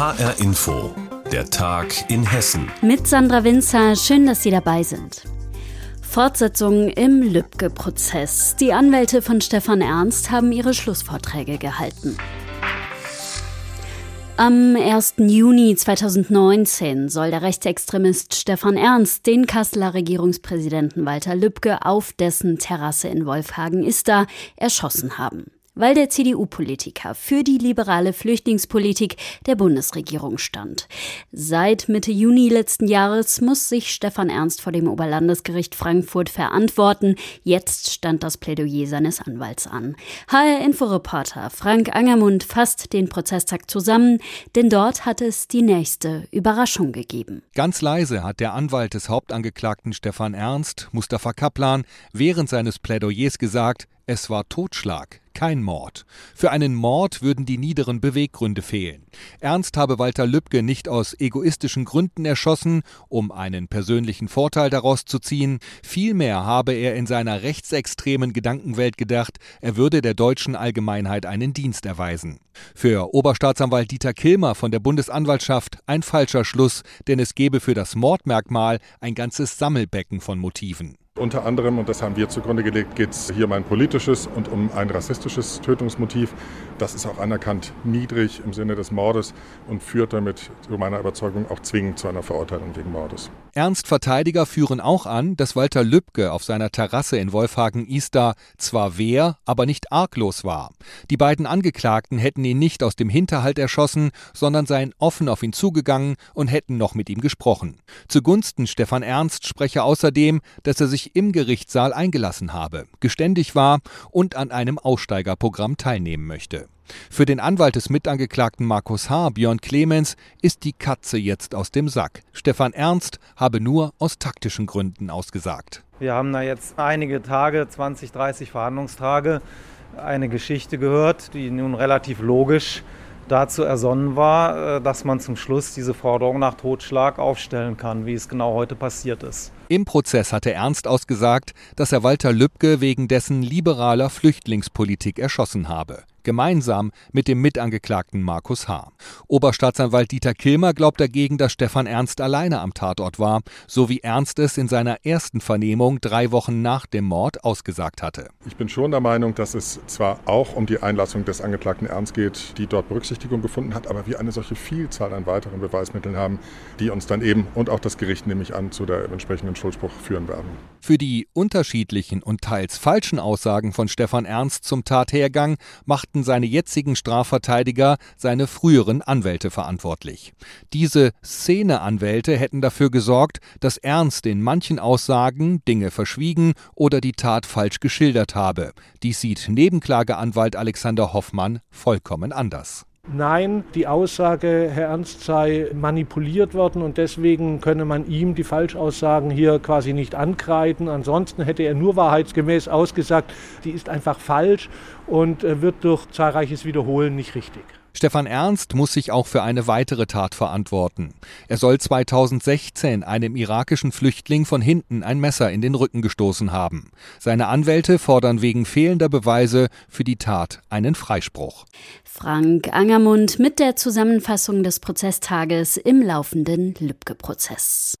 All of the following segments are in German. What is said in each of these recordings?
HR Info, der Tag in Hessen. Mit Sandra Winzer, schön, dass Sie dabei sind. Fortsetzung im Lübcke-Prozess. Die Anwälte von Stefan Ernst haben ihre Schlussvorträge gehalten. Am 1. Juni 2019 soll der Rechtsextremist Stefan Ernst den Kasseler Regierungspräsidenten Walter Lübcke auf dessen Terrasse in Wolfhagen-Ister erschossen haben weil der CDU-Politiker für die liberale Flüchtlingspolitik der Bundesregierung stand. Seit Mitte Juni letzten Jahres muss sich Stefan Ernst vor dem Oberlandesgericht Frankfurt verantworten. Jetzt stand das Plädoyer seines Anwalts an. HR-Inforeporter Frank Angermund fasst den Prozesstag zusammen, denn dort hat es die nächste Überraschung gegeben. Ganz leise hat der Anwalt des Hauptangeklagten Stefan Ernst, Mustafa Kaplan, während seines Plädoyers gesagt, es war Totschlag, kein Mord. Für einen Mord würden die niederen Beweggründe fehlen. Ernst habe Walter Lübcke nicht aus egoistischen Gründen erschossen, um einen persönlichen Vorteil daraus zu ziehen. Vielmehr habe er in seiner rechtsextremen Gedankenwelt gedacht, er würde der deutschen Allgemeinheit einen Dienst erweisen. Für Oberstaatsanwalt Dieter Kilmer von der Bundesanwaltschaft ein falscher Schluss, denn es gebe für das Mordmerkmal ein ganzes Sammelbecken von Motiven. Unter anderem, und das haben wir zugrunde gelegt, geht es hier um ein politisches und um ein rassistisches Tötungsmotiv. Das ist auch anerkannt niedrig im Sinne des Mordes und führt damit, zu meiner Überzeugung, auch zwingend zu einer Verurteilung wegen Mordes. Ernst Verteidiger führen auch an, dass Walter Lübcke auf seiner Terrasse in Wolfhagen-Istar zwar wehr, aber nicht arglos war. Die beiden Angeklagten hätten ihn nicht aus dem Hinterhalt erschossen, sondern seien offen auf ihn zugegangen und hätten noch mit ihm gesprochen. Zugunsten Stefan Ernst spreche außerdem, dass er sich im Gerichtssaal eingelassen habe, geständig war und an einem Aussteigerprogramm teilnehmen möchte. Für den Anwalt des Mitangeklagten Markus H., Björn Clemens, ist die Katze jetzt aus dem Sack. Stefan Ernst habe nur aus taktischen Gründen ausgesagt. Wir haben da jetzt einige Tage, 20, 30 Verhandlungstage, eine Geschichte gehört, die nun relativ logisch dazu ersonnen war, äh, dass man zum Schluss diese Forderung nach Totschlag aufstellen kann, wie es genau heute passiert ist. Im Prozess hatte Ernst ausgesagt, dass er Walter Lübcke wegen dessen liberaler Flüchtlingspolitik erschossen habe gemeinsam mit dem Mitangeklagten Markus H. Oberstaatsanwalt Dieter Kilmer glaubt dagegen, dass Stefan Ernst alleine am Tatort war, so wie Ernst es in seiner ersten Vernehmung drei Wochen nach dem Mord ausgesagt hatte. Ich bin schon der Meinung, dass es zwar auch um die Einlassung des Angeklagten Ernst geht, die dort Berücksichtigung gefunden hat, aber wir eine solche Vielzahl an weiteren Beweismitteln haben, die uns dann eben und auch das Gericht nehme ich an zu der entsprechenden Schuldspruch führen werden. Für die unterschiedlichen und teils falschen Aussagen von Stefan Ernst zum Tathergang machten seine jetzigen Strafverteidiger seine früheren Anwälte verantwortlich. Diese Szeneanwälte hätten dafür gesorgt, dass Ernst in manchen Aussagen Dinge verschwiegen oder die Tat falsch geschildert habe. Dies sieht Nebenklageanwalt Alexander Hoffmann vollkommen anders. Nein, die Aussage, Herr Ernst sei manipuliert worden und deswegen könne man ihm die Falschaussagen hier quasi nicht ankreiden. Ansonsten hätte er nur wahrheitsgemäß ausgesagt, die ist einfach falsch und äh, wird durch zahlreiches Wiederholen nicht richtig. Stefan Ernst muss sich auch für eine weitere Tat verantworten. Er soll 2016 einem irakischen Flüchtling von hinten ein Messer in den Rücken gestoßen haben. Seine Anwälte fordern wegen fehlender Beweise für die Tat einen Freispruch. Frank Angermund mit der Zusammenfassung des Prozesstages im laufenden Lübcke-Prozess.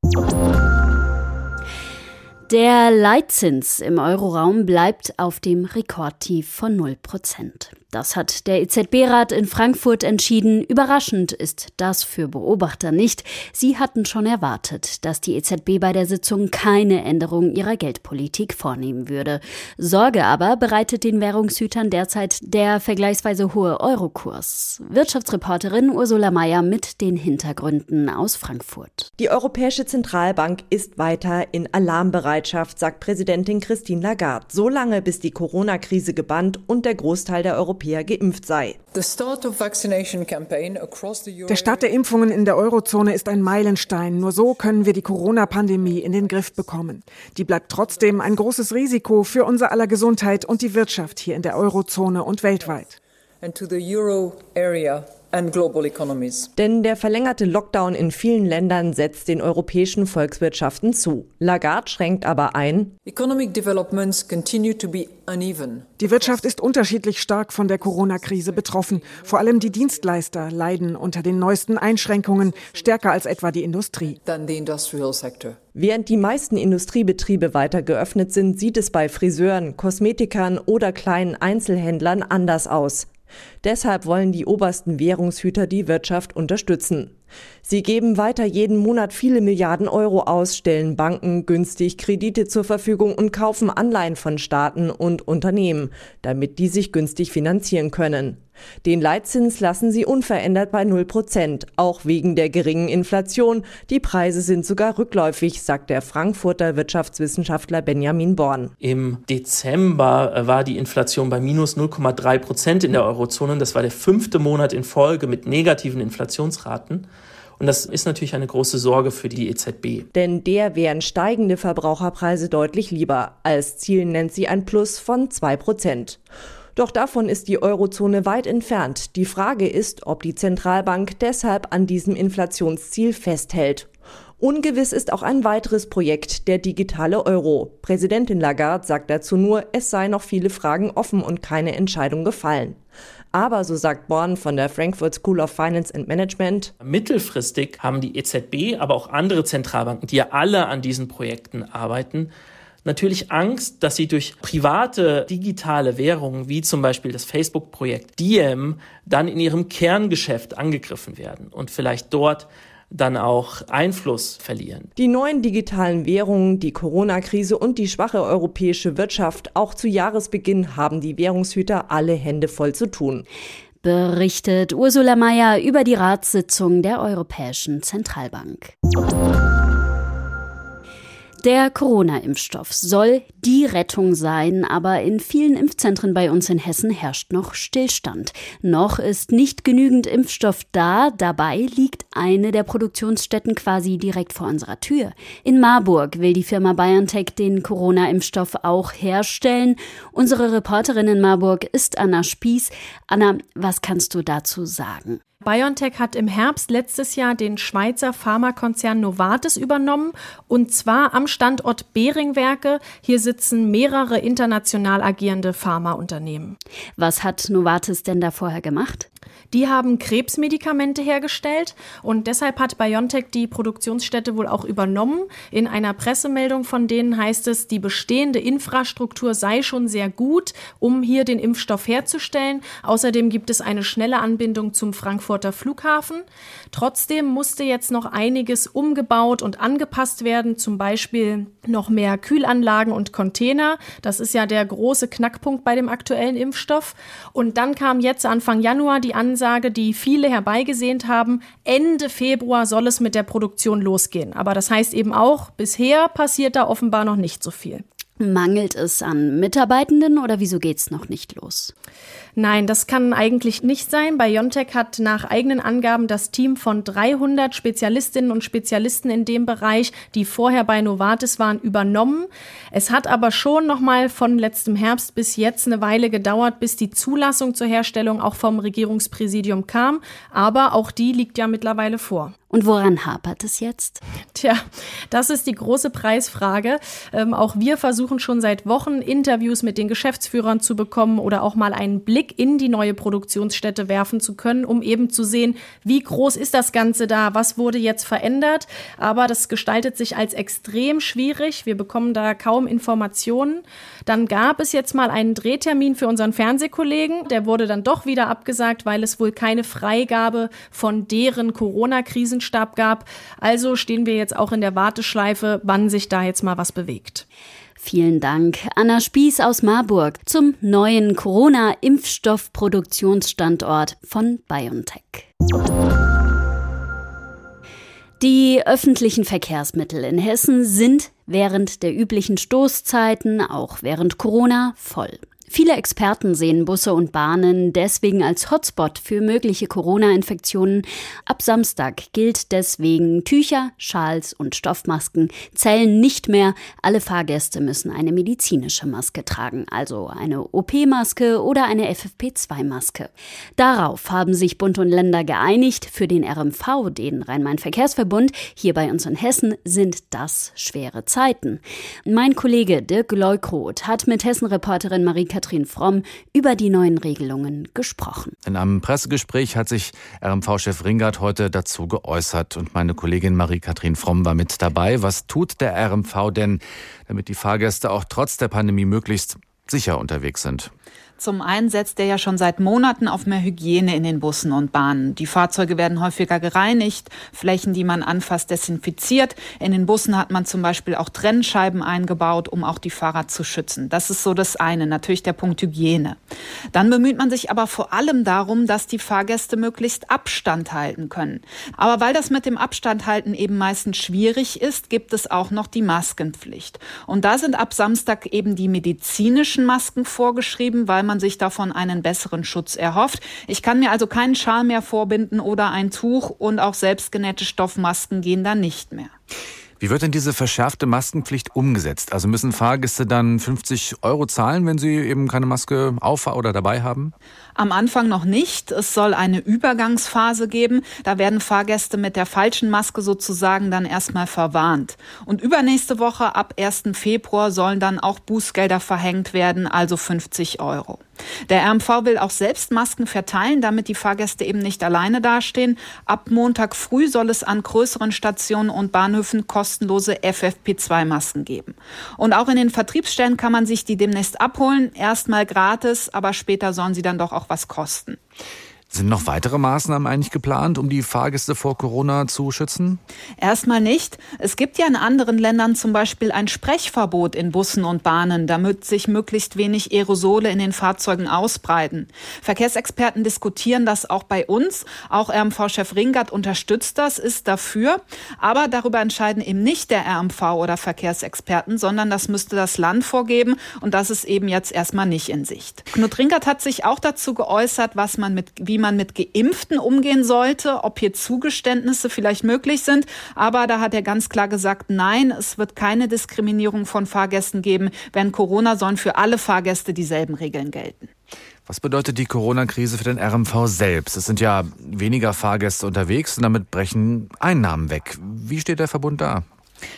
Der Leitzins im Euroraum bleibt auf dem Rekordtief von 0 Prozent. Das hat der EZB-Rat in Frankfurt entschieden. Überraschend ist das für Beobachter nicht. Sie hatten schon erwartet, dass die EZB bei der Sitzung keine Änderung ihrer Geldpolitik vornehmen würde. Sorge aber bereitet den Währungshütern derzeit der vergleichsweise hohe Eurokurs. Wirtschaftsreporterin Ursula Mayer mit den Hintergründen aus Frankfurt. Die Europäische Zentralbank ist weiter in Alarmbereitschaft, sagt Präsidentin Christine Lagarde. So lange, bis die Corona-Krise gebannt und der Großteil der Europäer Europäer geimpft sei. Der Start der Impfungen in der Eurozone ist ein Meilenstein. Nur so können wir die Corona-Pandemie in den Griff bekommen. Die bleibt trotzdem ein großes Risiko für unser aller Gesundheit und die Wirtschaft hier in der Eurozone und weltweit. Denn der verlängerte Lockdown in vielen Ländern setzt den europäischen Volkswirtschaften zu. Lagarde schränkt aber ein. Die Wirtschaft ist unterschiedlich stark von der Corona-Krise betroffen. Vor allem die Dienstleister leiden unter den neuesten Einschränkungen stärker als etwa die Industrie. Während die meisten Industriebetriebe weiter geöffnet sind, sieht es bei Friseuren, Kosmetikern oder kleinen Einzelhändlern anders aus. Deshalb wollen die obersten Währungshüter die Wirtschaft unterstützen. Sie geben weiter jeden Monat viele Milliarden Euro aus, stellen Banken günstig Kredite zur Verfügung und kaufen Anleihen von Staaten und Unternehmen, damit die sich günstig finanzieren können. Den Leitzins lassen sie unverändert bei 0 Prozent, auch wegen der geringen Inflation. Die Preise sind sogar rückläufig, sagt der Frankfurter Wirtschaftswissenschaftler Benjamin Born. Im Dezember äh, war die Inflation bei minus 0,3 Prozent in der Eurozone. Das war der fünfte Monat in Folge mit negativen Inflationsraten. Und das ist natürlich eine große Sorge für die EZB. Denn der wären steigende Verbraucherpreise deutlich lieber. Als Ziel nennt sie ein Plus von 2 Prozent. Doch davon ist die Eurozone weit entfernt. Die Frage ist, ob die Zentralbank deshalb an diesem Inflationsziel festhält. Ungewiss ist auch ein weiteres Projekt, der digitale Euro. Präsidentin Lagarde sagt dazu nur, es sei noch viele Fragen offen und keine Entscheidung gefallen. Aber, so sagt Born von der Frankfurt School of Finance and Management, mittelfristig haben die EZB, aber auch andere Zentralbanken, die ja alle an diesen Projekten arbeiten, natürlich Angst, dass sie durch private digitale Währungen wie zum Beispiel das Facebook-Projekt Diem dann in ihrem Kerngeschäft angegriffen werden und vielleicht dort dann auch Einfluss verlieren. Die neuen digitalen Währungen, die Corona-Krise und die schwache europäische Wirtschaft, auch zu Jahresbeginn haben die Währungshüter alle Hände voll zu tun. Berichtet Ursula Mayer über die Ratssitzung der Europäischen Zentralbank. Der Corona-Impfstoff soll die Rettung sein, aber in vielen Impfzentren bei uns in Hessen herrscht noch Stillstand. Noch ist nicht genügend Impfstoff da, dabei liegt eine der Produktionsstätten quasi direkt vor unserer Tür. In Marburg will die Firma BioNTech den Corona-Impfstoff auch herstellen. Unsere Reporterin in Marburg ist Anna Spieß. Anna, was kannst du dazu sagen? BioNTech hat im Herbst letztes Jahr den Schweizer Pharmakonzern Novartis übernommen und zwar am Standort Beringwerke. Hier sitzen mehrere international agierende Pharmaunternehmen. Was hat Novartis denn da vorher gemacht? Die haben Krebsmedikamente hergestellt und deshalb hat BioNTech die Produktionsstätte wohl auch übernommen. In einer Pressemeldung von denen heißt es, die bestehende Infrastruktur sei schon sehr gut, um hier den Impfstoff herzustellen. Außerdem gibt es eine schnelle Anbindung zum Frankfurter Flughafen. Trotzdem musste jetzt noch einiges umgebaut und angepasst werden, zum Beispiel noch mehr Kühlanlagen und Container. Das ist ja der große Knackpunkt bei dem aktuellen Impfstoff. Und dann kam jetzt Anfang Januar die Ansage, Ansage, die viele herbeigesehnt haben. Ende Februar soll es mit der Produktion losgehen. Aber das heißt eben auch, bisher passiert da offenbar noch nicht so viel. Mangelt es an Mitarbeitenden oder wieso geht es noch nicht los? Nein, das kann eigentlich nicht sein. BioNTech hat nach eigenen Angaben das Team von 300 Spezialistinnen und Spezialisten in dem Bereich, die vorher bei Novartis waren, übernommen. Es hat aber schon noch mal von letztem Herbst bis jetzt eine Weile gedauert, bis die Zulassung zur Herstellung auch vom Regierungspräsidium kam. Aber auch die liegt ja mittlerweile vor. Und woran hapert es jetzt? Tja, das ist die große Preisfrage. Ähm, auch wir versuchen schon seit Wochen Interviews mit den Geschäftsführern zu bekommen oder auch mal einen Blick in die neue Produktionsstätte werfen zu können, um eben zu sehen, wie groß ist das Ganze da, was wurde jetzt verändert. Aber das gestaltet sich als extrem schwierig. Wir bekommen da kaum Informationen. Dann gab es jetzt mal einen Drehtermin für unseren Fernsehkollegen. Der wurde dann doch wieder abgesagt, weil es wohl keine Freigabe von deren Corona-Krisen Krisenstab gab. Also stehen wir jetzt auch in der Warteschleife, wann sich da jetzt mal was bewegt. Vielen Dank, Anna Spieß aus Marburg zum neuen Corona-Impfstoffproduktionsstandort von BioNTech. Die öffentlichen Verkehrsmittel in Hessen sind während der üblichen Stoßzeiten, auch während Corona, voll. Viele Experten sehen Busse und Bahnen deswegen als Hotspot für mögliche Corona-Infektionen. Ab Samstag gilt deswegen Tücher, Schals und Stoffmasken zählen nicht mehr. Alle Fahrgäste müssen eine medizinische Maske tragen, also eine OP-Maske oder eine FFP2-Maske. Darauf haben sich Bund und Länder geeinigt. Für den RMV, den Rhein-Main-Verkehrsverbund, hier bei uns in Hessen, sind das schwere Zeiten. Mein Kollege Dirk Leukroth hat mit Hessen-Reporterin Marie-Kathrin Fromm über die neuen Regelungen gesprochen. In einem Pressegespräch hat sich RMV-Chef Ringard heute dazu geäußert und meine Kollegin Marie-Kathrin Fromm war mit dabei. Was tut der RMV denn, damit die Fahrgäste auch trotz der Pandemie möglichst sicher unterwegs sind? Zum einen setzt er ja schon seit Monaten auf mehr Hygiene in den Bussen und Bahnen. Die Fahrzeuge werden häufiger gereinigt, Flächen, die man anfasst, desinfiziert. In den Bussen hat man zum Beispiel auch Trennscheiben eingebaut, um auch die Fahrer zu schützen. Das ist so das eine, natürlich der Punkt Hygiene. Dann bemüht man sich aber vor allem darum, dass die Fahrgäste möglichst Abstand halten können. Aber weil das mit dem Abstand halten eben meistens schwierig ist, gibt es auch noch die Maskenpflicht. Und da sind ab Samstag eben die medizinischen Masken vorgeschrieben, weil man sich davon einen besseren Schutz erhofft. Ich kann mir also keinen Schal mehr vorbinden oder ein Tuch und auch selbstgenähte Stoffmasken gehen dann nicht mehr. Wie wird denn diese verschärfte Maskenpflicht umgesetzt? Also müssen Fahrgäste dann 50 Euro zahlen, wenn sie eben keine Maske auf oder dabei haben? Am Anfang noch nicht. Es soll eine Übergangsphase geben. Da werden Fahrgäste mit der falschen Maske sozusagen dann erstmal verwarnt. Und übernächste Woche ab 1. Februar sollen dann auch Bußgelder verhängt werden, also 50 Euro. Der RMV will auch selbst Masken verteilen, damit die Fahrgäste eben nicht alleine dastehen. Ab Montag früh soll es an größeren Stationen und Bahnhöfen kostenlose FFP2-Masken geben. Und auch in den Vertriebsstellen kann man sich die demnächst abholen. Erstmal gratis, aber später sollen sie dann doch auch was kosten. Sind noch weitere Maßnahmen eigentlich geplant, um die Fahrgäste vor Corona zu schützen? Erstmal nicht. Es gibt ja in anderen Ländern zum Beispiel ein Sprechverbot in Bussen und Bahnen, damit sich möglichst wenig Aerosole in den Fahrzeugen ausbreiten. Verkehrsexperten diskutieren das auch bei uns. Auch RMV-Chef Ringert unterstützt das, ist dafür. Aber darüber entscheiden eben nicht der RMV oder Verkehrsexperten, sondern das müsste das Land vorgeben. Und das ist eben jetzt erstmal nicht in Sicht. Knut Ringert hat sich auch dazu geäußert, was man mit, wie man mit Geimpften umgehen sollte, ob hier Zugeständnisse vielleicht möglich sind. Aber da hat er ganz klar gesagt, nein, es wird keine Diskriminierung von Fahrgästen geben. Während Corona sollen für alle Fahrgäste dieselben Regeln gelten. Was bedeutet die Corona-Krise für den RMV selbst? Es sind ja weniger Fahrgäste unterwegs und damit brechen Einnahmen weg. Wie steht der Verbund da?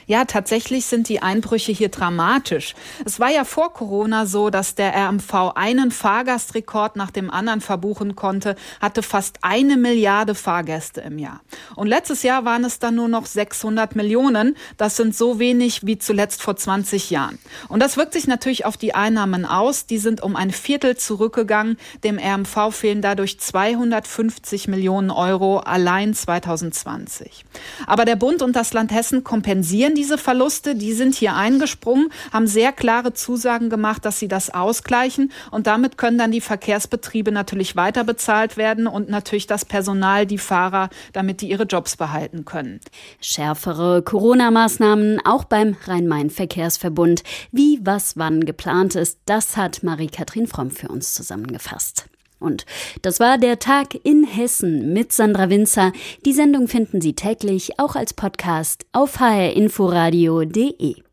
Ja, tatsächlich sind die Einbrüche hier dramatisch. Es war ja vor Corona so, dass der RMV einen Fahrgastrekord nach dem anderen verbuchen konnte, hatte fast eine Milliarde Fahrgäste im Jahr. Und letztes Jahr waren es dann nur noch 600 Millionen. Das sind so wenig wie zuletzt vor 20 Jahren. Und das wirkt sich natürlich auf die Einnahmen aus. Die sind um ein Viertel zurückgegangen. Dem RMV fehlen dadurch 250 Millionen Euro allein 2020. Aber der Bund und das Land Hessen kompensieren kompensieren diese Verluste. Die sind hier eingesprungen, haben sehr klare Zusagen gemacht, dass sie das ausgleichen. Und damit können dann die Verkehrsbetriebe natürlich weiter bezahlt werden und natürlich das Personal, die Fahrer, damit die ihre Jobs behalten können. Schärfere Corona-Maßnahmen auch beim Rhein-Main-Verkehrsverbund. Wie, was, wann geplant ist, das hat Marie-Kathrin Fromm für uns zusammengefasst. Und das war der Tag in Hessen mit Sandra Winzer. Die Sendung finden Sie täglich auch als Podcast auf hrinforadio.de.